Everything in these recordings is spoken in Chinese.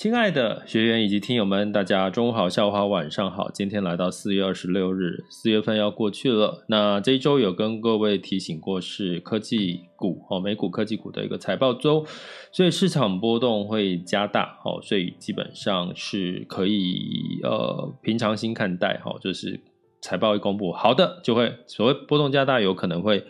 亲爱的学员以及听友们，大家中午好、下午好、晚上好。今天来到四月二十六日，四月份要过去了。那这一周有跟各位提醒过，是科技股哦，美股科技股的一个财报周，所以市场波动会加大哦，所以基本上是可以呃平常心看待哈，就是财报一公布，好的就会所谓波动加大，有可能会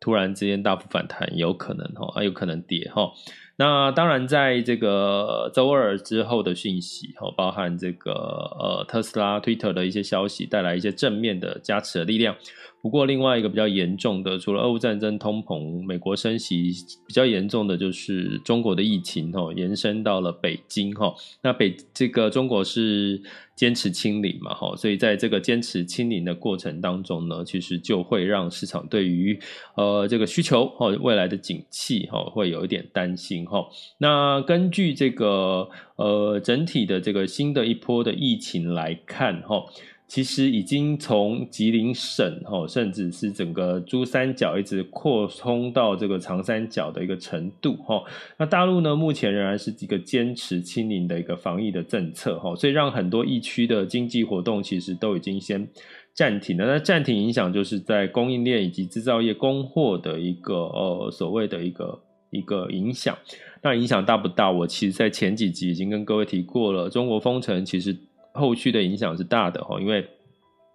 突然之间大幅反弹，有可能哈，啊有可能跌哈。那当然，在这个周二之后的讯息，哈，包含这个呃特斯拉、Twitter 的一些消息，带来一些正面的加持的力量。不过，另外一个比较严重的，除了俄乌战争、通膨、美国升息，比较严重的就是中国的疫情，哈，延伸到了北京，哈。那北这个中国是坚持清零嘛，哈，所以在这个坚持清零的过程当中呢，其实就会让市场对于呃这个需求，哈，未来的景气，哈，会有一点担心，哈。那根据这个呃整体的这个新的一波的疫情来看，哈。其实已经从吉林省哈，甚至是整个珠三角一直扩充到这个长三角的一个程度哈。那大陆呢，目前仍然是一个坚持清零的一个防疫的政策哈，所以让很多疫区的经济活动其实都已经先暂停了。那暂停影响就是在供应链以及制造业供货的一个呃所谓的一个一个影响。那影响大不大？我其实在前几集已经跟各位提过了，中国封城其实。后续的影响是大的哈，因为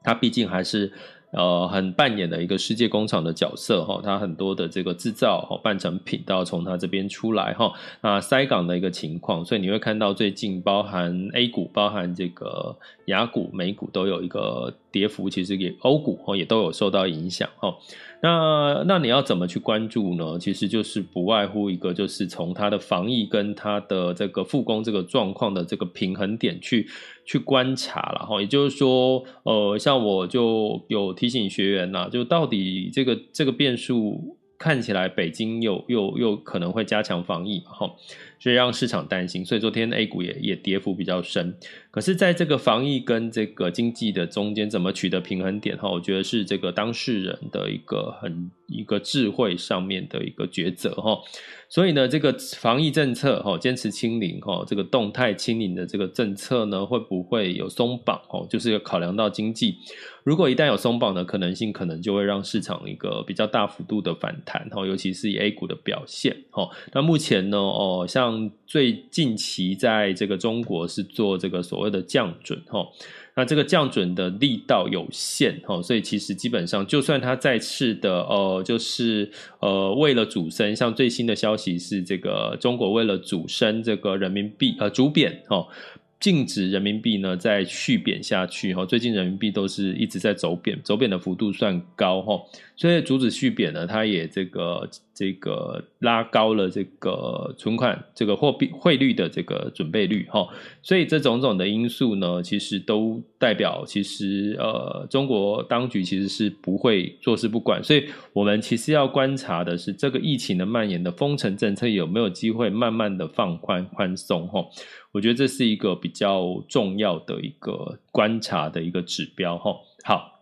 它毕竟还是呃很扮演的一个世界工厂的角色哈，它很多的这个制造哈半成品都要从它这边出来哈，那塞港的一个情况，所以你会看到最近包含 A 股、包含这个雅股、美股都有一个跌幅，其实也欧股哈也都有受到影响哈。那那你要怎么去关注呢？其实就是不外乎一个，就是从它的防疫跟它的这个复工这个状况的这个平衡点去去观察了哈。也就是说，呃，像我就有提醒学员呐，就到底这个这个变数看起来，北京又又又可能会加强防疫嘛哈。所以让市场担心，所以昨天 A 股也也跌幅比较深。可是，在这个防疫跟这个经济的中间，怎么取得平衡点？哈，我觉得是这个当事人的一个很一个智慧上面的一个抉择哈。所以呢，这个防疫政策哈，坚持清零哈，这个动态清零的这个政策呢，会不会有松绑？哦，就是考量到经济。如果一旦有松绑的可能性，可能就会让市场一个比较大幅度的反弹，哈，尤其是以 A 股的表现，哈。那目前呢，哦，像最近期在这个中国是做这个所谓的降准，哈，那这个降准的力道有限，哈，所以其实基本上，就算它再次的，呃，就是呃，为了主升，像最新的消息是这个中国为了主升这个人民币，呃，主贬，哈。禁止人民币呢再续贬下去哈，最近人民币都是一直在走贬，走贬的幅度算高哈，所以阻止续贬呢，它也这个这个拉高了这个存款这个货币汇率的这个准备率哈，所以这种种的因素呢，其实都代表其实呃中国当局其实是不会坐视不管，所以我们其实要观察的是这个疫情的蔓延的封城政策有没有机会慢慢的放宽宽松哈。我觉得这是一个比较重要的一个观察的一个指标哈。好，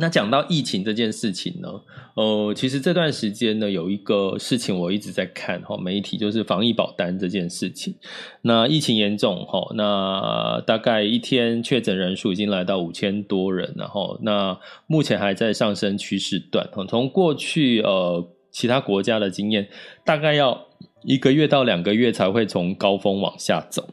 那讲到疫情这件事情呢，呃，其实这段时间呢，有一个事情我一直在看哈，媒体就是防疫保单这件事情。那疫情严重哈，那大概一天确诊人数已经来到五千多人，然后那目前还在上升趋势段。从过去呃其他国家的经验，大概要一个月到两个月才会从高峰往下走。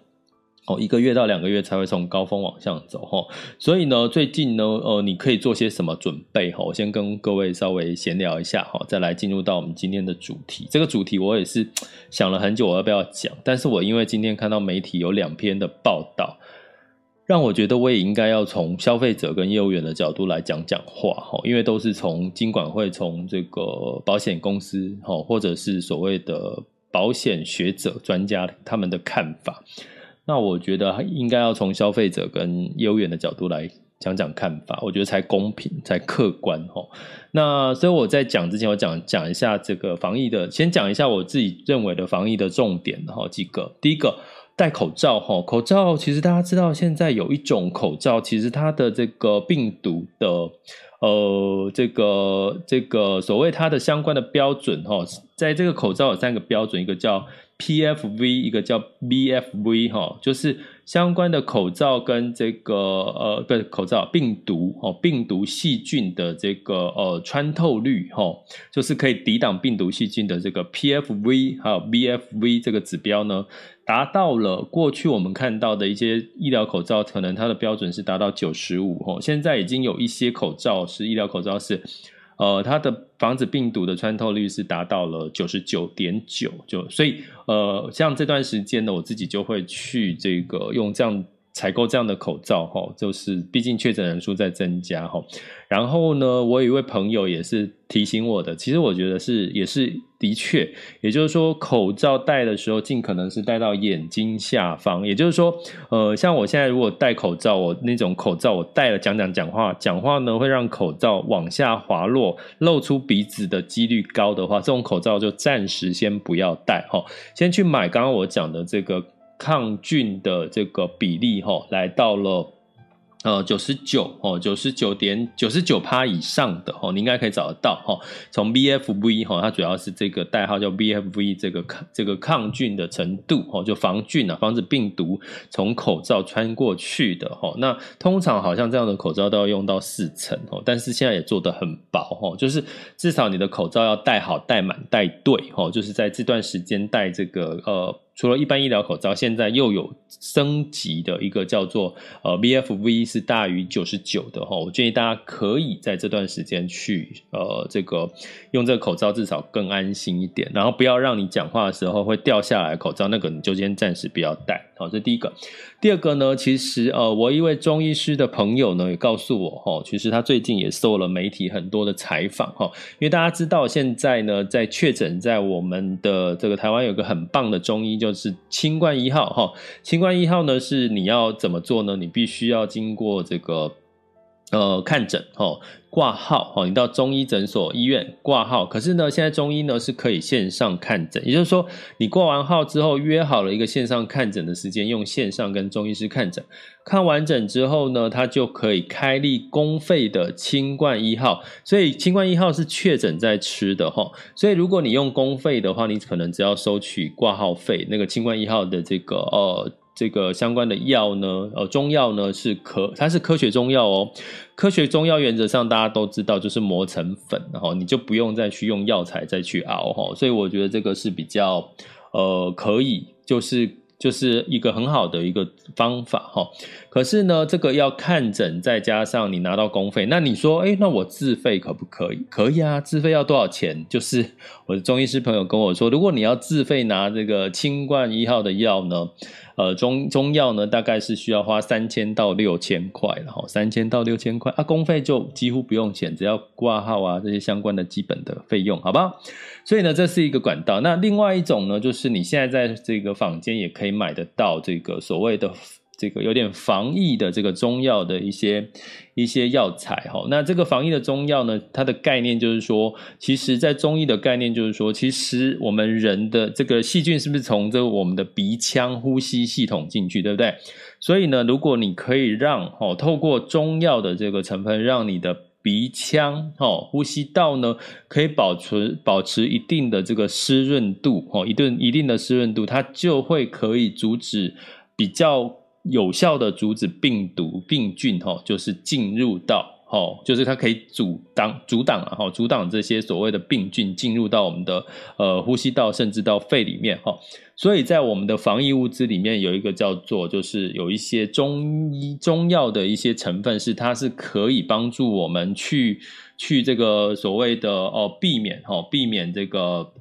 哦，一个月到两个月才会从高峰往上走哈，所以呢，最近呢，呃，你可以做些什么准备哈？我先跟各位稍微闲聊一下哈，再来进入到我们今天的主题。这个主题我也是 想了很久，我要不要讲？但是我因为今天看到媒体有两篇的报道，让我觉得我也应该要从消费者跟业务员的角度来讲讲话哈，因为都是从金管会、从这个保险公司哈，或者是所谓的保险学者专家他们的看法。那我觉得应该要从消费者跟业务员的角度来讲讲看法，我觉得才公平、才客观齁。那所以我在讲之前，我讲讲一下这个防疫的，先讲一下我自己认为的防疫的重点哈几个。第一个，戴口罩齁，口罩其实大家知道，现在有一种口罩，其实它的这个病毒的呃这个这个所谓它的相关的标准齁，在这个口罩有三个标准，一个叫。PFV 一个叫 BFV 哈，就是相关的口罩跟这个呃不是口罩病毒哦，病毒细菌的这个呃穿透率哈，就是可以抵挡病毒细菌的这个 PFV 还有 BFV 这个指标呢，达到了过去我们看到的一些医疗口罩，可能它的标准是达到九十五哦，现在已经有一些口罩是医疗口罩是。呃，它的防止病毒的穿透率是达到了九十九点九，就所以呃，像这段时间呢，我自己就会去这个用这样。采购这样的口罩，哈，就是毕竟确诊人数在增加，哈。然后呢，我有一位朋友也是提醒我的，其实我觉得是也是的确，也就是说，口罩戴的时候尽可能是戴到眼睛下方，也就是说，呃，像我现在如果戴口罩，我那种口罩我戴了讲讲讲话，讲话呢会让口罩往下滑落，露出鼻子的几率高的话，这种口罩就暂时先不要戴，哈，先去买刚刚我讲的这个。抗菌的这个比例齁，来到了呃九十九哦，九十九点九十九趴以上的齁，你应该可以找得到齁。从 BFV 齁，它主要是这个代号叫 BFV 这个抗这个抗菌的程度齁，就防菌啊，防止病毒从口罩穿过去的齁。那通常好像这样的口罩都要用到四层哦，但是现在也做得很薄齁，就是至少你的口罩要戴好、戴满、戴对齁，就是在这段时间戴这个呃。除了一般医疗口罩，现在又有升级的一个叫做呃 V F V 是大于九十九的哈，我建议大家可以在这段时间去呃这个用这个口罩，至少更安心一点，然后不要让你讲话的时候会掉下来口罩，那个你就先暂时不要戴。好，这第一个。第二个呢，其实呃，我一位中医师的朋友呢也告诉我哈，其实他最近也受了媒体很多的采访哈，因为大家知道现在呢，在确诊在我们的这个台湾有个很棒的中医，就是清冠一号哈。清冠一号呢是你要怎么做呢？你必须要经过这个。呃，看诊哦，挂号哦，你到中医诊所、医院挂号。可是呢，现在中医呢是可以线上看诊，也就是说，你挂完号之后，约好了一个线上看诊的时间，用线上跟中医师看诊。看完诊之后呢，他就可以开立公费的清冠一号。所以，清冠一号是确诊在吃的哈。所以，如果你用公费的话，你可能只要收取挂号费，那个清冠一号的这个呃。这个相关的药呢，呃，中药呢是科，它是科学中药哦。科学中药原则上大家都知道，就是磨成粉，然后你就不用再去用药材再去熬哈。所以我觉得这个是比较呃可以，就是。就是一个很好的一个方法哈，可是呢，这个要看诊，再加上你拿到公费，那你说，诶，那我自费可不可以？可以啊，自费要多少钱？就是我的中医师朋友跟我说，如果你要自费拿这个清冠一号的药呢，呃，中中药呢，大概是需要花三千到六千块，然后三千到六千块啊，公费就几乎不用钱，只要挂号啊这些相关的基本的费用，好不好？所以呢，这是一个管道。那另外一种呢，就是你现在在这个坊间也可以买得到这个所谓的这个有点防疫的这个中药的一些一些药材哈。那这个防疫的中药呢，它的概念就是说，其实在中医的概念就是说，其实我们人的这个细菌是不是从这个我们的鼻腔呼吸系统进去，对不对？所以呢，如果你可以让哦，透过中药的这个成分，让你的鼻腔、哦呼吸道呢，可以保持保持一定的这个湿润度，哦，一定一定的湿润度，它就会可以阻止比较有效的阻止病毒病菌，哈，就是进入到。哦，就是它可以阻挡、阻挡啊，哈，阻挡这些所谓的病菌进入到我们的呃呼吸道，甚至到肺里面，哈。所以在我们的防疫物资里面有一个叫做，就是有一些中医中药的一些成分，是它是可以帮助我们去去这个所谓的哦避免哈，避免这个。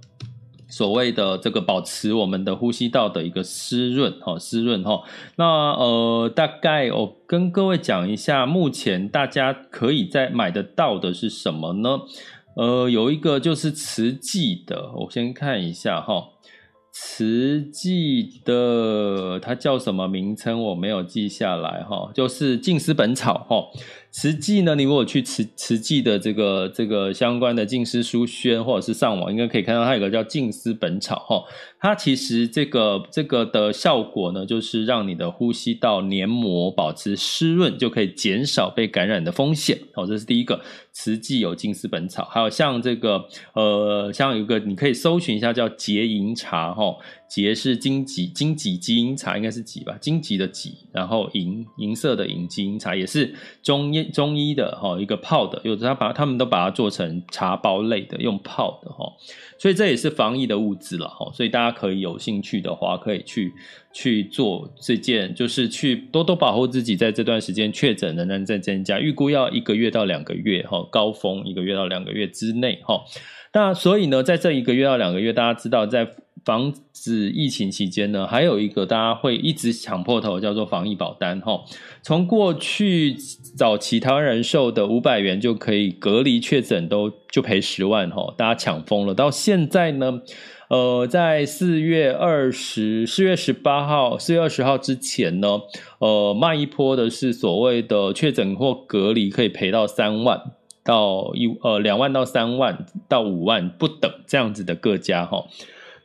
所谓的这个保持我们的呼吸道的一个湿润，哈，湿润哈。那呃，大概我跟各位讲一下，目前大家可以在买得到的是什么呢？呃，有一个就是慈济的，我先看一下哈。慈济的它叫什么名称？我没有记下来哈，就是静思本草哈。慈济呢，你如果去慈慈济的这个这个相关的静思书轩，或者是上网，应该可以看到它有个叫静思本草哈。它其实这个这个的效果呢，就是让你的呼吸道黏膜保持湿润，就可以减少被感染的风险。好，这是第一个。慈济有静思本草，还有像这个呃，像有一个你可以搜寻一下叫结营茶哈。结是金桔，金桔鸡英茶应该是桔吧，金桔的桔，然后银银色的银基因茶也是中医中医的哈，一个泡的，有的他把他们都把它做成茶包类的，用泡的哈，所以这也是防疫的物资了哈，所以大家可以有兴趣的话，可以去去做这件，就是去多多保护自己，在这段时间确诊仍然在增加，预估要一个月到两个月哈，高峰一个月到两个月之内哈，那所以呢，在这一个月到两个月，大家知道在。防止疫情期间呢，还有一个大家会一直抢破头，叫做防疫保单哈。从过去早期台湾人寿的五百元就可以隔离确诊，都就赔十万哈，大家抢疯了。到现在呢，呃，在四月二十、四月十八号、四月二十号之前呢，呃，卖一波的是所谓的确诊或隔离可以赔到三万到一呃两万到三万到五万不等这样子的各家哈。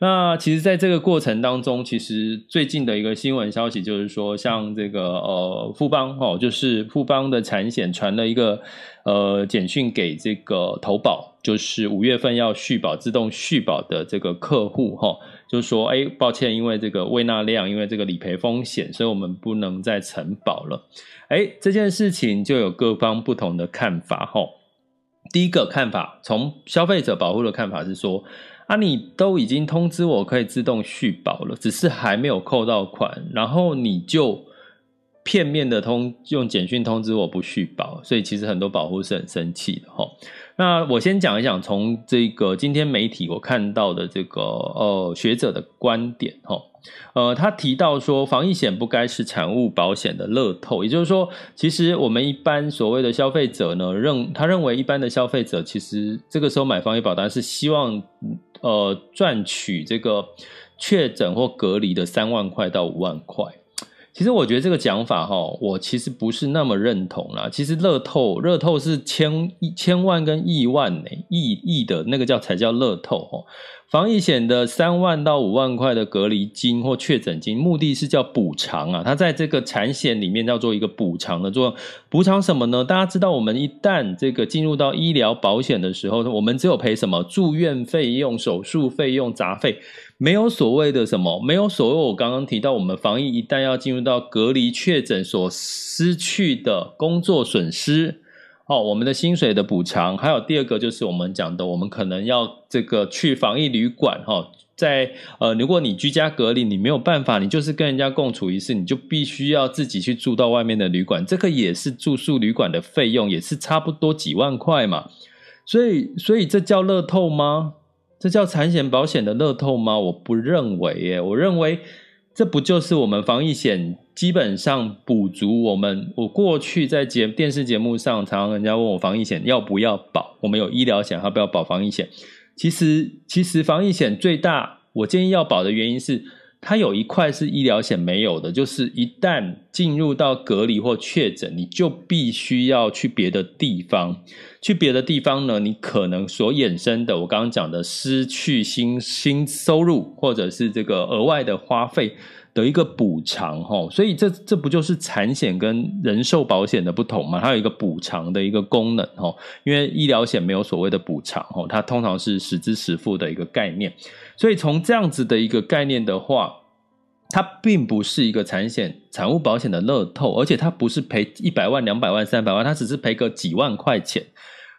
那其实，在这个过程当中，其实最近的一个新闻消息就是说，像这个呃富邦哦，就是富邦的产险传了一个呃简讯给这个投保，就是五月份要续保自动续保的这个客户哈，就说，哎，抱歉，因为这个未纳量，因为这个理赔风险，所以我们不能再承保了。哎，这件事情就有各方不同的看法哈。第一个看法，从消费者保护的看法是说。啊，你都已经通知我可以自动续保了，只是还没有扣到款，然后你就片面的通用简讯通知我不续保，所以其实很多保户是很生气的齁。那我先讲一讲从这个今天媒体我看到的这个呃学者的观点齁。呃，他提到说，防疫险不该是产物保险的乐透，也就是说，其实我们一般所谓的消费者呢，认他认为一般的消费者，其实这个时候买防疫保单是希望呃赚取这个确诊或隔离的三万块到五万块。其实我觉得这个讲法哈，我其实不是那么认同啦。其实乐透，乐透是千千万跟亿万呢，亿亿的那个叫才叫乐透哈。防疫险的三万到五万块的隔离金或确诊金，目的是叫补偿啊。它在这个产险里面叫做一个补偿的作用。补偿什么呢？大家知道，我们一旦这个进入到医疗保险的时候，我们只有赔什么住院费用、手术费用、杂费，没有所谓的什么，没有所谓我刚刚提到，我们防疫一旦要进入到隔离确诊所失去的工作损失。哦，我们的薪水的补偿，还有第二个就是我们讲的，我们可能要这个去防疫旅馆哈，在呃，如果你居家隔离，你没有办法，你就是跟人家共处一室，你就必须要自己去住到外面的旅馆，这个也是住宿旅馆的费用，也是差不多几万块嘛。所以，所以这叫乐透吗？这叫产险保险的乐透吗？我不认为耶，我认为。这不就是我们防疫险基本上补足我们？我过去在节电视节目上，常常人家问我防疫险要不要保，我们有医疗险，要不要保防疫险？其实，其实防疫险最大，我建议要保的原因是。它有一块是医疗险没有的，就是一旦进入到隔离或确诊，你就必须要去别的地方。去别的地方呢，你可能所衍生的，我刚刚讲的失去新新收入，或者是这个额外的花费，的一个补偿哈，所以这这不就是产险跟人寿保险的不同吗？它有一个补偿的一个功能哈，因为医疗险没有所谓的补偿哈，它通常是实支实付的一个概念，所以从这样子的一个概念的话，它并不是一个产险、产物保险的乐透，而且它不是赔一百万、两百万、三百万，它只是赔个几万块钱。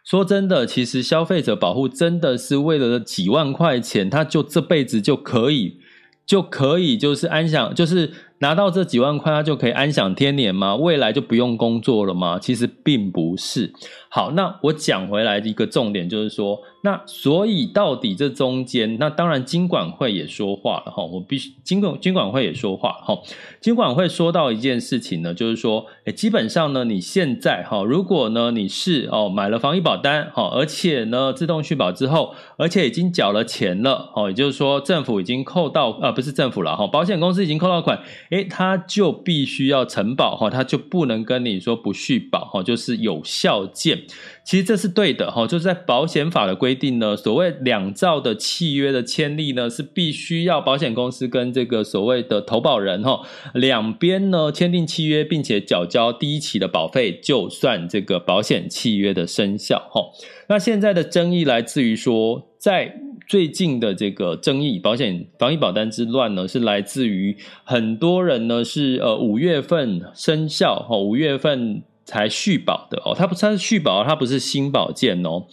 说真的，其实消费者保护真的是为了几万块钱，他就这辈子就可以。就可以就是安享，就是拿到这几万块，他就可以安享天年吗？未来就不用工作了吗？其实并不是。好，那我讲回来的一个重点就是说，那所以到底这中间，那当然金管会也说话了哈，我必须金管金管会也说话哈，金管会说到一件事情呢，就是说，诶，基本上呢，你现在哈，如果呢你是哦买了防疫保单哈，而且呢自动续保之后，而且已经缴了钱了哦，也就是说政府已经扣到啊，不是政府了哈，保险公司已经扣到款，诶，他就必须要承保哈，他就不能跟你说不续保哈，就是有效件。其实这是对的哈，就是在保险法的规定呢，所谓两造的契约的签立呢，是必须要保险公司跟这个所谓的投保人哈两边呢签订契约，并且缴交第一期的保费，就算这个保险契约的生效哈。那现在的争议来自于说，在最近的这个争议，保险防疫保单之乱呢，是来自于很多人呢是呃五月份生效哈，五月份。才续保的哦，它不，它是续保，它不是新保件哦。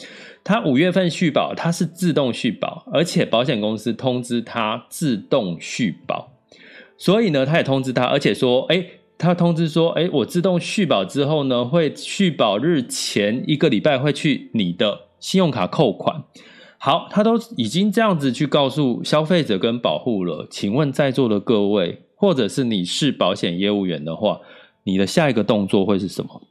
它五月份续保，它是自动续保，而且保险公司通知它自动续保，所以呢，他也通知他，而且说，诶，他通知说，诶，我自动续保之后呢，会续保日前一个礼拜会去你的信用卡扣款。好，他都已经这样子去告诉消费者跟保护了，请问在座的各位，或者是你是保险业务员的话，你的下一个动作会是什么？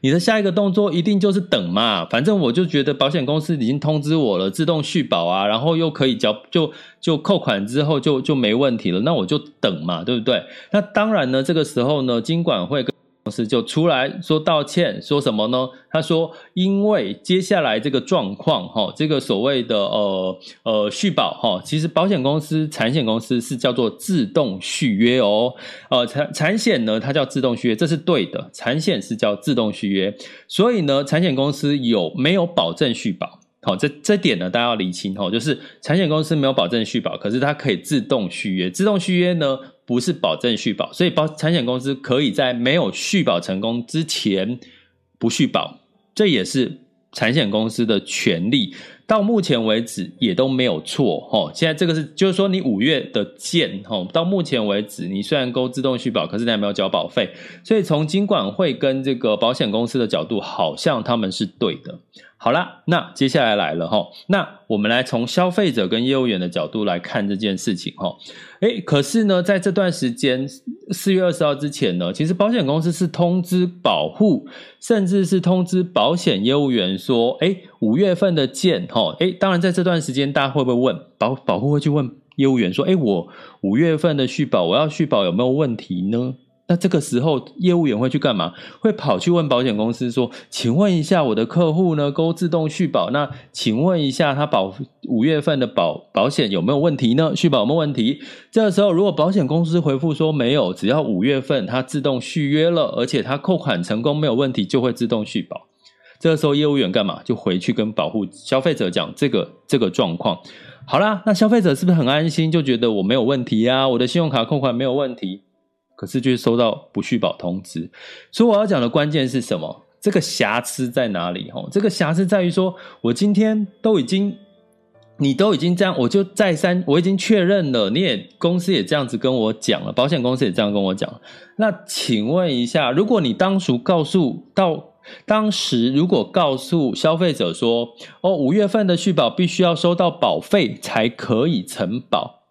你的下一个动作一定就是等嘛，反正我就觉得保险公司已经通知我了，自动续保啊，然后又可以缴，就就扣款之后就就没问题了，那我就等嘛，对不对？那当然呢，这个时候呢，金管会跟公司就出来说道歉，说什么呢？他说，因为接下来这个状况，哈，这个所谓的呃呃续保，哈，其实保险公司、产险公司是叫做自动续约哦，呃，产产险呢，它叫自动续约，这是对的，产险是叫自动续约，所以呢，产险公司有没有保证续保？好，这这点呢，大家要理清哈，就是产险公司没有保证续保，可是它可以自动续约，自动续约呢，不是保证续保，所以保产险公司可以在没有续保成功之前不续保，这也是产险公司的权利。到目前为止也都没有错哈。现在这个是就是说你五月的件哈，到目前为止你虽然勾自动续保，可是你还没有缴保费，所以从金管会跟这个保险公司的角度，好像他们是对的。好啦，那接下来来了哈，那我们来从消费者跟业务员的角度来看这件事情哈。诶，可是呢，在这段时间四月二十号之前呢，其实保险公司是通知保护，甚至是通知保险业务员说，诶，五月份的件哈，诶，当然在这段时间大家会不会问保保护会去问业务员说，诶，我五月份的续保，我要续保有没有问题呢？那这个时候，业务员会去干嘛？会跑去问保险公司说：“请问一下，我的客户呢，勾自动续保，那请问一下，他保五月份的保保险有没有问题呢？续保有没有问题？”这个时候，如果保险公司回复说没有，只要五月份他自动续约了，而且他扣款成功没有问题，就会自动续保。这个时候，业务员干嘛？就回去跟保护消费者讲这个这个状况。好啦，那消费者是不是很安心，就觉得我没有问题啊？我的信用卡扣款没有问题？可是就是收到不续保通知，所以我要讲的关键是什么？这个瑕疵在哪里？吼，这个瑕疵在于说，我今天都已经，你都已经这样，我就再三，我已经确认了，你也公司也这样子跟我讲了，保险公司也这样跟我讲。那请问一下，如果你当初告诉到当时，如果告诉消费者说，哦，五月份的续保必须要收到保费才可以承保，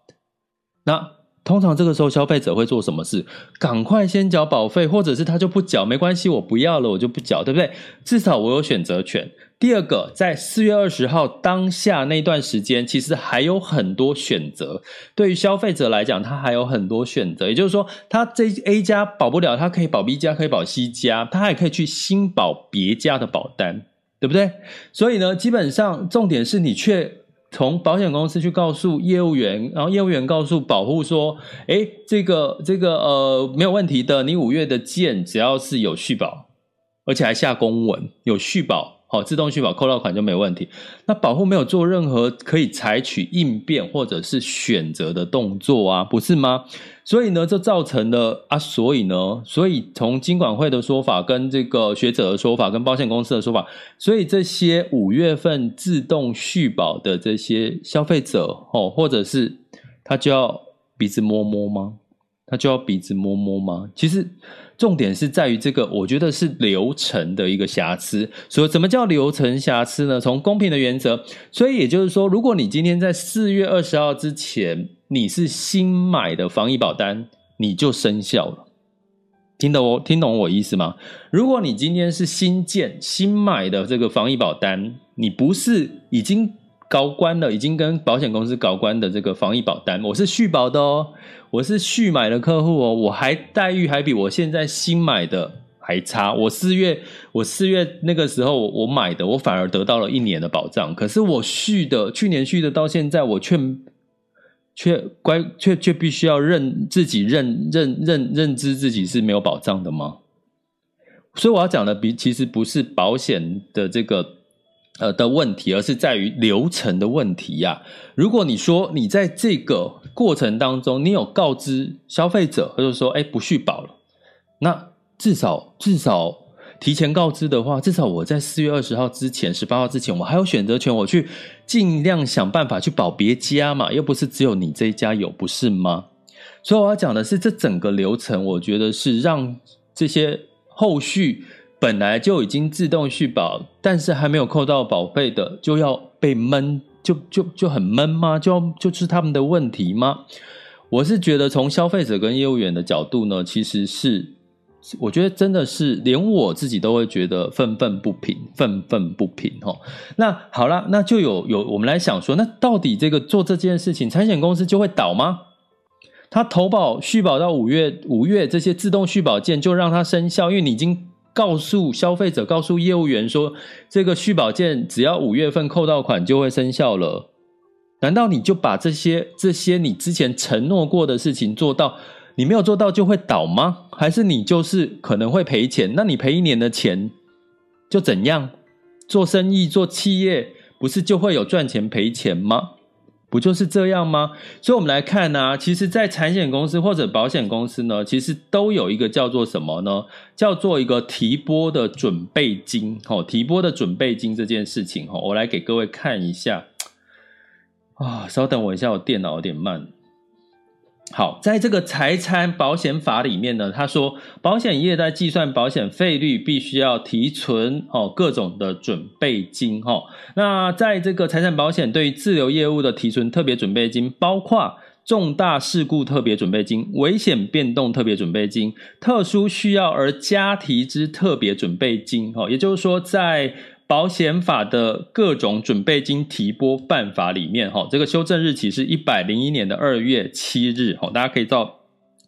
那。通常这个时候消费者会做什么事？赶快先缴保费，或者是他就不缴，没关系，我不要了，我就不缴，对不对？至少我有选择权。第二个，在四月二十号当下那段时间，其实还有很多选择。对于消费者来讲，他还有很多选择，也就是说，他这 A 家保不了，他可以保 B 家，可以保 C 家，他还可以去新保别家的保单，对不对？所以呢，基本上重点是你确。从保险公司去告诉业务员，然后业务员告诉保护说：“诶，这个这个呃没有问题的，你五月的件只要是有续保，而且还下公文有续保。”好，自动续保扣到款就没问题。那保护没有做任何可以采取应变或者是选择的动作啊，不是吗？所以呢，这造成了啊，所以呢，所以从金管会的说法、跟这个学者的说法、跟保险公司的说法，所以这些五月份自动续保的这些消费者，哦，或者是他就要鼻子摸摸吗？他就要鼻子摸摸吗？其实。重点是在于这个，我觉得是流程的一个瑕疵。所以，什么叫流程瑕疵呢？从公平的原则，所以也就是说，如果你今天在四月二十号之前你是新买的防疫保单，你就生效了。听懂我听懂我意思吗？如果你今天是新建新买的这个防疫保单，你不是已经。高关了，已经跟保险公司高关的这个防疫保单，我是续保的哦，我是续买的客户哦，我还待遇还比我现在新买的还差。我四月我四月那个时候我买的，我反而得到了一年的保障。可是我续的去年续的，到现在我却却乖却却必须要认自己认认认认知自己是没有保障的吗？所以我要讲的比其实不是保险的这个。呃的问题，而是在于流程的问题呀、如果你说你在这个过程当中，你有告知消费者，或者说哎不续保了，那至少至少提前告知的话，至少我在四月二十号之前、十八号之前，我还有选择权，我去尽量想办法去保别家嘛，又不是只有你这一家有，不是吗？所以我要讲的是，这整个流程，我觉得是让这些后续。本来就已经自动续保，但是还没有扣到保费的，就要被闷，就就就很闷吗？就要就是他们的问题吗？我是觉得从消费者跟业务员的角度呢，其实是我觉得真的是连我自己都会觉得愤愤不平，愤愤不平哈。那好了，那就有有我们来想说，那到底这个做这件事情，产险公司就会倒吗？他投保续保到五月，五月这些自动续保件就让它生效，因为你已经。告诉消费者，告诉业务员说，这个续保件只要五月份扣到款就会生效了。难道你就把这些这些你之前承诺过的事情做到，你没有做到就会倒吗？还是你就是可能会赔钱？那你赔一年的钱就怎样？做生意做企业不是就会有赚钱赔钱吗？不就是这样吗？所以，我们来看呢、其实，在产险公司或者保险公司呢，其实都有一个叫做什么呢？叫做一个提拨的准备金。哦，提拨的准备金这件事情，哦，我来给各位看一下。啊，稍等我一下，我电脑有点慢。好，在这个财产保险法里面呢，他说保险业在计算保险费率必须要提存哦各种的准备金哈。那在这个财产保险对于自留业务的提存特别准备金，包括重大事故特别准备金、危险变动特别准备金、特殊需要而加提之特别准备金哈。也就是说，在保险法的各种准备金提拨办法里面，哈，这个修正日期是一百零一年的二月七日，哈，大家可以到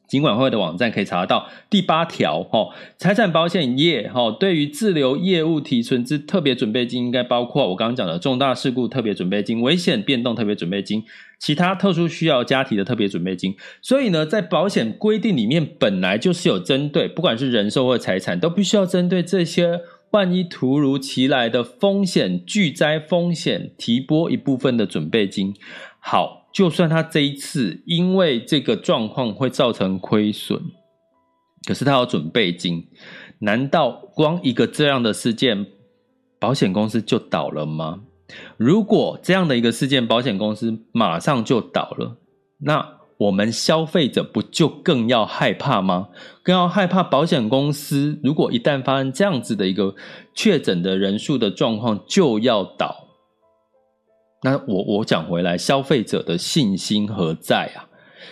金管会的网站可以查到第八条，哈，财产保险业，哈，对于自留业务提存之特别准备金，应该包括我刚刚讲的重大事故特别准备金、危险变动特别准备金、其他特殊需要加提的特别准备金。所以呢，在保险规定里面，本来就是有针对，不管是人寿或财产，都必须要针对这些。万一突如其来的风险、巨灾风险，提拨一部分的准备金。好，就算他这一次因为这个状况会造成亏损，可是他有准备金，难道光一个这样的事件，保险公司就倒了吗？如果这样的一个事件，保险公司马上就倒了，那？我们消费者不就更要害怕吗？更要害怕保险公司，如果一旦发生这样子的一个确诊的人数的状况，就要倒。那我我讲回来，消费者的信心何在啊？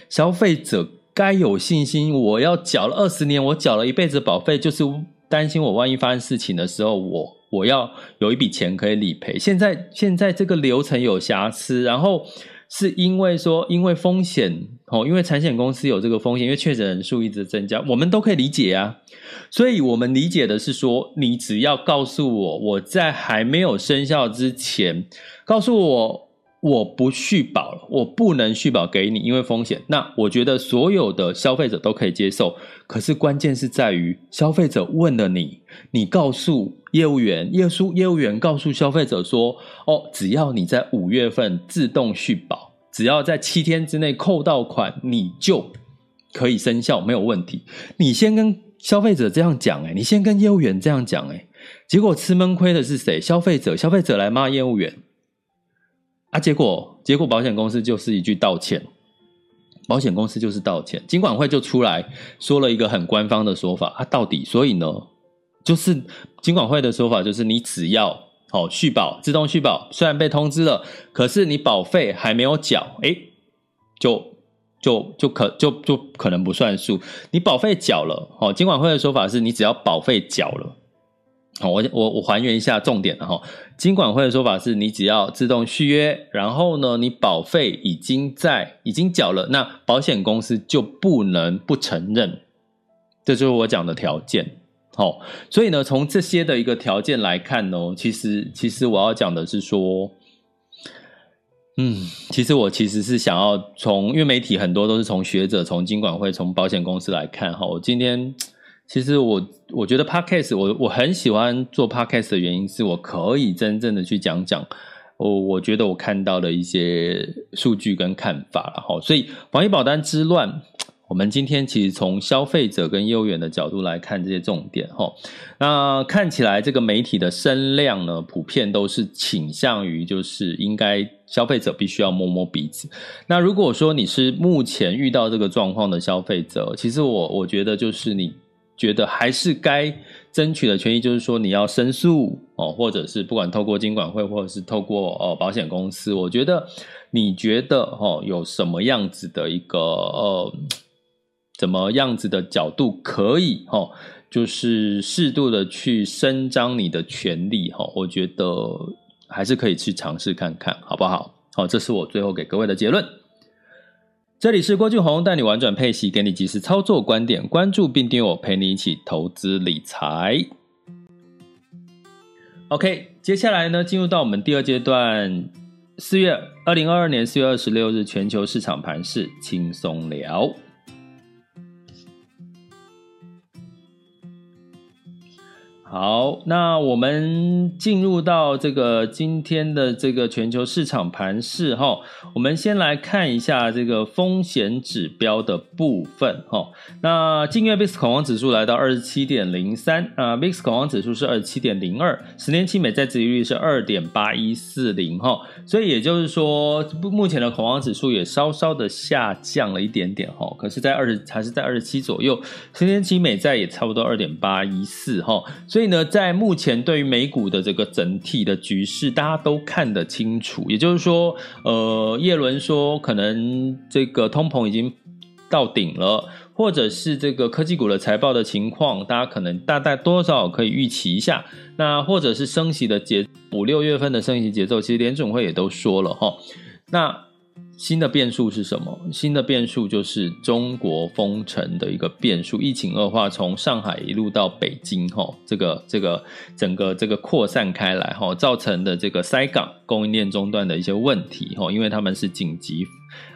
消费者该有信心，我要缴了二十年，我缴了一辈子保费，就是担心我万一发生事情的时候，我我要有一笔钱可以理赔。现在现在这个流程有瑕疵，然后。是因为说，因为风险哦，因为产险公司有这个风险，因为确诊人数一直增加，我们都可以理解啊。所以我们理解的是说，你只要告诉我，我在还没有生效之前，告诉我我不续保了，我不能续保给你，因为风险。那我觉得所有的消费者都可以接受，可是关键是在于消费者问了你，你告诉业务员，业务业务员告诉消费者说：“哦，只要你在五月份自动续保，只要在七天之内扣到款，你就可以生效，没有问题。”你先跟消费者这样讲，哎，你先跟业务员这样讲，哎，结果吃闷亏的是谁？消费者，消费者来骂业务员。啊，结果结果，保险公司就是一句道歉，保险公司就是道歉，金管会就出来说了一个很官方的说法啊，到底所以呢，就是金管会的说法就是你只要哦续保自动续保，虽然被通知了，可是你保费还没有缴，哎，就就就可就就可能不算数，你保费缴了，哦，金管会的说法是你只要保费缴了。好，我我我还原一下重点了哈。金管会的说法是，你只要自动续约，然后呢，你保费已经在已经缴了，那保险公司就不能不承认，这就是我讲的条件。好，所以呢，从这些的一个条件来看呢，其实其实我要讲的是说，嗯，其实我其实是想要从，因为媒体很多都是从学者、从金管会、从保险公司来看哈。我今天。其实我我觉得 podcast 我我很喜欢做 podcast 的原因是我可以真正的去讲讲我我觉得我看到的一些数据跟看法了哈，所以防疫保单之乱，我们今天其实从消费者跟业务员的角度来看这些重点哈，那看起来这个媒体的声量呢，普遍都是倾向于就是应该消费者必须要摸摸鼻子。那如果说你是目前遇到这个状况的消费者，其实我我觉得就是你。觉得还是该争取的权益，就是说你要申诉哦，或者是不管透过金管会，或者是透过哦保险公司，我觉得你觉得哦有什么样子的一个呃，怎么样子的角度可以哦，就是适度的去伸张你的权利哈，我觉得还是可以去尝试看看，好不好？好，这是我最后给各位的结论。这里是郭俊宏带你玩转配息，给你及时操作观点，关注并订阅我，陪你一起投资理财。OK，接下来呢，进入到我们第二阶段，四月二零二二年四月二十六日全球市场盘势轻松聊。好，那我们进入到这个今天的这个全球市场盘势哈，我们先来看一下这个风险指标的部分哈。那近月 VIX 恐慌指数来到二十七点零三啊，VIX 恐慌指数是二十七点零二，十年期美债殖利率是二点八一四零哈，所以也就是说，目前的恐慌指数也稍稍的下降了一点点哈，可是，在二十还是在二十七左右，十年期美债也差不多二点八一四哈。所以所以呢，在目前对于美股的这个整体的局势，大家都看得清楚。也就是说，呃，叶伦说可能这个通膨已经到顶了，或者是这个科技股的财报的情况，大家可能大概多少可以预期一下。那或者是升息的节五六月份的升息节奏，其实联总会也都说了哈。那新的变数是什么？新的变数就是中国封城的一个变数，疫情恶化，从上海一路到北京，哈，这个这个整个这个扩散开来，哈，造成的这个塞港供应链中断的一些问题，哈，因为他们是紧急，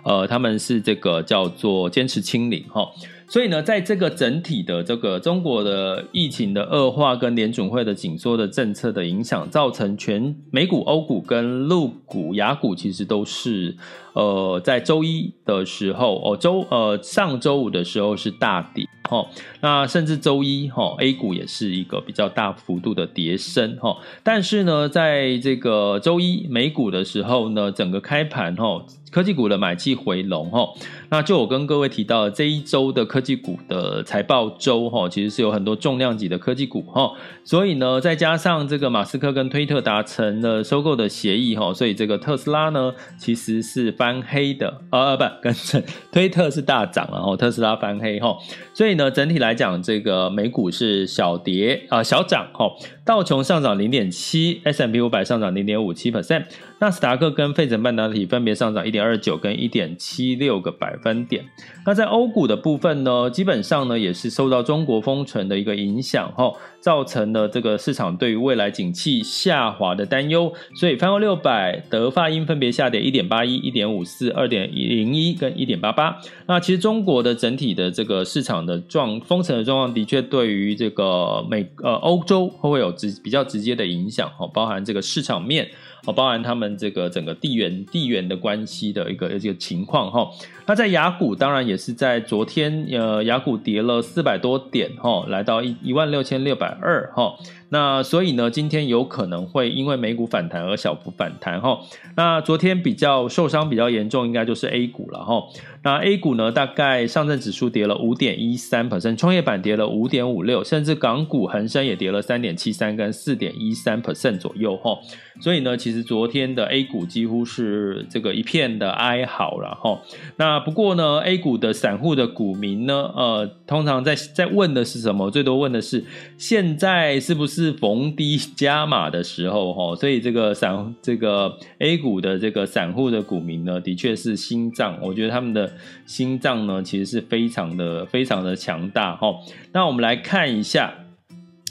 呃，他们是这个叫做坚持清零，哈。所以呢，在这个整体的这个中国的疫情的恶化跟联准会的紧缩的政策的影响，造成全美股、欧股跟陆股、亚股其实都是呃在周一的时候哦周呃上周五的时候是大跌哦，那甚至周一哈、A 股也是一个比较大幅度的跌升哈、但是呢，在这个周一美股的时候呢，整个开盘哈。科技股的买气回笼哈，那就我跟各位提到这一周的科技股的财报周哈，其实是有很多重量级的科技股哈，所以呢，再加上这个马斯克跟推特达成了收购的协议哈，所以这个特斯拉呢其实是翻黑的，呃不，跟 推特是大涨，然后特斯拉翻黑哈，所以呢，整体来讲，这个美股是小跌啊小涨哈，道琼上涨零点七，S M P 五百上涨零点五七 percent，纳斯达克跟费城半导体分别上涨一点二九跟一点七六个百分点。那在欧股的部分呢，基本上呢也是受到中国封城的一个影响，哈，造成了这个市场对于未来景气下滑的担忧，所以泛欧六百、德发英分别下跌一点八一、一点五四、二点零一跟一点八八。那其实中国的整体的这个市场的状封城的状况，的确对于这个美呃欧洲会有直比较直接的影响，哦，包含这个市场面。哦，包含他们这个整个地缘地缘的关系的一个一个情况哈。那在雅股，当然也是在昨天，呃，雅股跌了四百多点哈，来到一一万六千六百二哈。那所以呢，今天有可能会因为美股反弹而小幅反弹哈。那昨天比较受伤比较严重，应该就是 A 股了哈。那 A 股呢，大概上证指数跌了五点一三 percent，创业板跌了五点五六，甚至港股恒生也跌了三点七三跟四点一三 percent 左右哈。所以呢，其实昨天的 A 股几乎是这个一片的哀嚎了哈。那不过呢，A 股的散户的股民呢，呃，通常在在问的是什么？最多问的是现在是不是是逢低加码的时候哈？所以这个散这个 A 股的这个散户的股民呢，的确是心脏，我觉得他们的心脏呢，其实是非常的非常的强大哈。那我们来看一下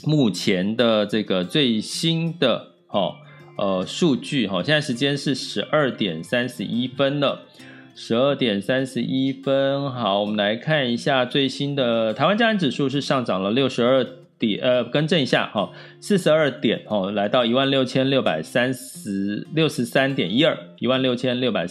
目前的这个最新的哈。呃，数据哈，现在时间是十二点三十一分了，十二点三十一分。好，我们来看一下最新的台湾加权指数是上涨了六十二点，呃，更正一下哈，四十二点哦，来到一万六千六百三十六十三点一二，一万六千六百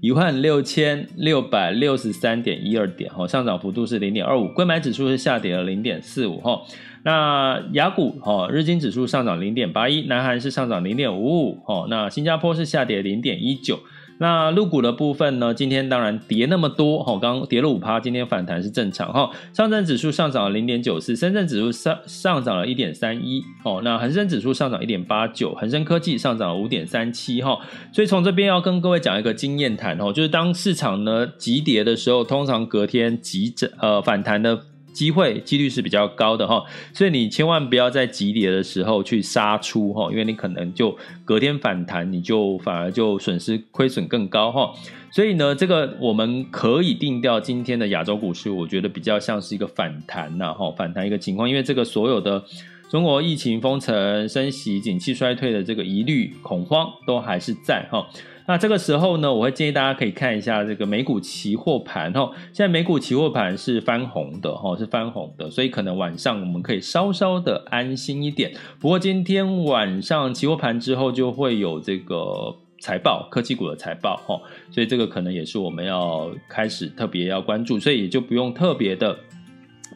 一万六千六百六十三点一二点哦，上涨幅度是零点二五，柜买指数是下跌了零点四五哈。那雅股哈，日经指数上涨零点八一，南韩是上涨零点五五，哈，那新加坡是下跌零点一九。那入股的部分呢，今天当然跌那么多，哈，刚跌了五趴，今天反弹是正常，哈。上证指数上涨了零点九四，深圳指数上上涨了一点三一，哦，那恒生指数上涨一点八九，恒生科技上涨了五点三七，哈。所以从这边要跟各位讲一个经验谈，哦，就是当市场呢急跌的时候，通常隔天急涨呃反弹的。机会几率是比较高的哈，所以你千万不要在急跌的时候去杀出哈，因为你可能就隔天反弹，你就反而就损失亏损更高哈。所以呢，这个我们可以定调今天的亚洲股市，我觉得比较像是一个反弹呐哈，反弹一个情况，因为这个所有的中国疫情封城、升息、景气衰退的这个疑虑恐慌都还是在哈。那这个时候呢，我会建议大家可以看一下这个美股期货盘哈。现在美股期货盘是翻红的哈，是翻红的，所以可能晚上我们可以稍稍的安心一点。不过今天晚上期货盘之后就会有这个财报，科技股的财报哈，所以这个可能也是我们要开始特别要关注，所以也就不用特别的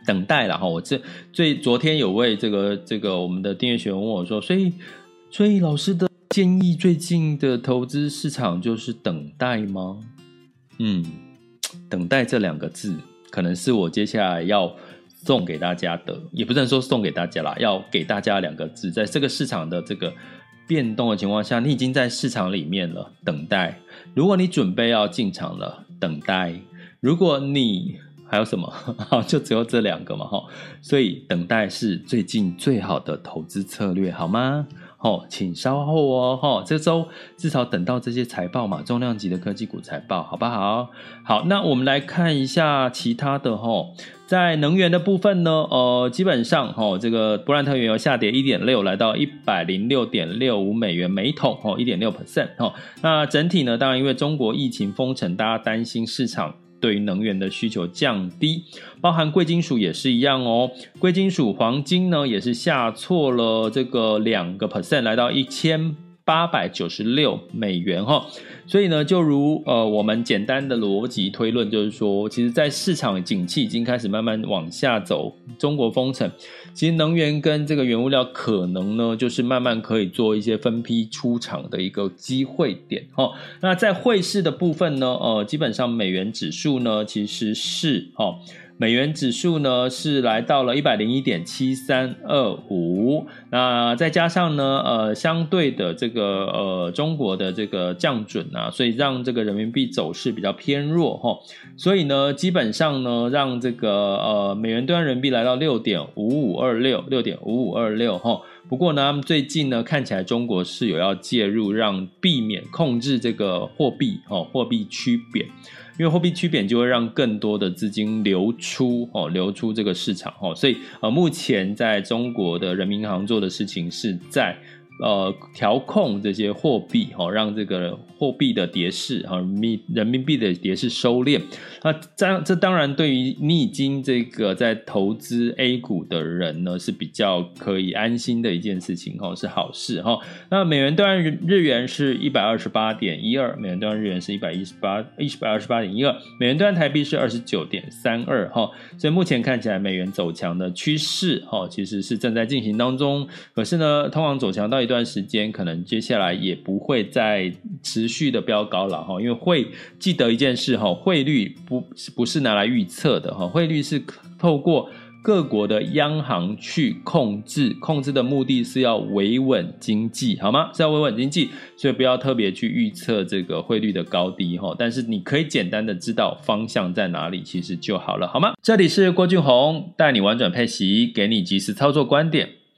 等待了哈。我这最昨天有位这个这个我们的订阅学员问我说，所以所以老师的。建议最近的投资市场就是等待吗？嗯，等待这两个字可能是我接下来要送给大家的，也不能说送给大家啦，要给大家两个字，在这个市场的这个变动的情况下，你已经在市场里面了，等待。如果你准备要进场了，等待。如果你还有什么？就只有这两个嘛，哈。所以等待是最近最好的投资策略，好吗？哦，请稍后哦，哈，这周至少等到这些财报嘛，重量级的科技股财报，好不好？好，那我们来看一下其他的哈，在能源的部分呢，呃，基本上哈，这个布兰特原油下跌一点六，来到一百零六点六五美元每桶，哦，一点六 percent，哦，那整体呢，当然因为中国疫情封城，大家担心市场。对于能源的需求降低，包含贵金属也是一样哦。贵金属黄金呢，也是下挫了这个两个 percent，来到一千八百九十六美元哈。所以呢，就如呃，我们简单的逻辑推论，就是说，其实，在市场景气已经开始慢慢往下走，中国封城，其实能源跟这个原物料可能呢，就是慢慢可以做一些分批出场的一个机会点哈。那在汇市的部分呢，呃，基本上美元指数呢，其实是哈。美元指数呢是来到了一百零一点七三二五，那再加上呢，呃，相对的这个呃中国的这个降准啊，所以让这个人民币走势比较偏弱哈，所以呢，基本上呢，让这个呃美元兑换人民币来到六点五五二六，六点五五二六哈。不过呢，最近呢看起来中国是有要介入，让避免控制这个货币哦，货币趋贬。因为货币趋贬就会让更多的资金流出哦，流出这个市场哦，所以呃，目前在中国的人民银行做的事情是在。呃，调控这些货币，哈，让这个货币的跌势，哈，人民人民币的跌势收敛。那这这当然对于你已经这个在投资 A 股的人呢，是比较可以安心的一件事情，哈，是好事，哈。那美元兑换日元是一百二十八点一二，美元兑换日元是一百一十八，一百二十八点一二，美元兑换台币是二十九点三二，哈。所以目前看起来美元走强的趋势，哈，其实是正在进行当中。可是呢，通往走强到一段时间，可能接下来也不会再持续的飙高了哈，因为会记得一件事哈，汇率不不是拿来预测的哈，汇率是透过各国的央行去控制，控制的目的是要维稳经济，好吗？是要维稳经济，所以不要特别去预测这个汇率的高低哈，但是你可以简单的知道方向在哪里，其实就好了，好吗？这里是郭俊宏带你玩转配息，给你及时操作观点。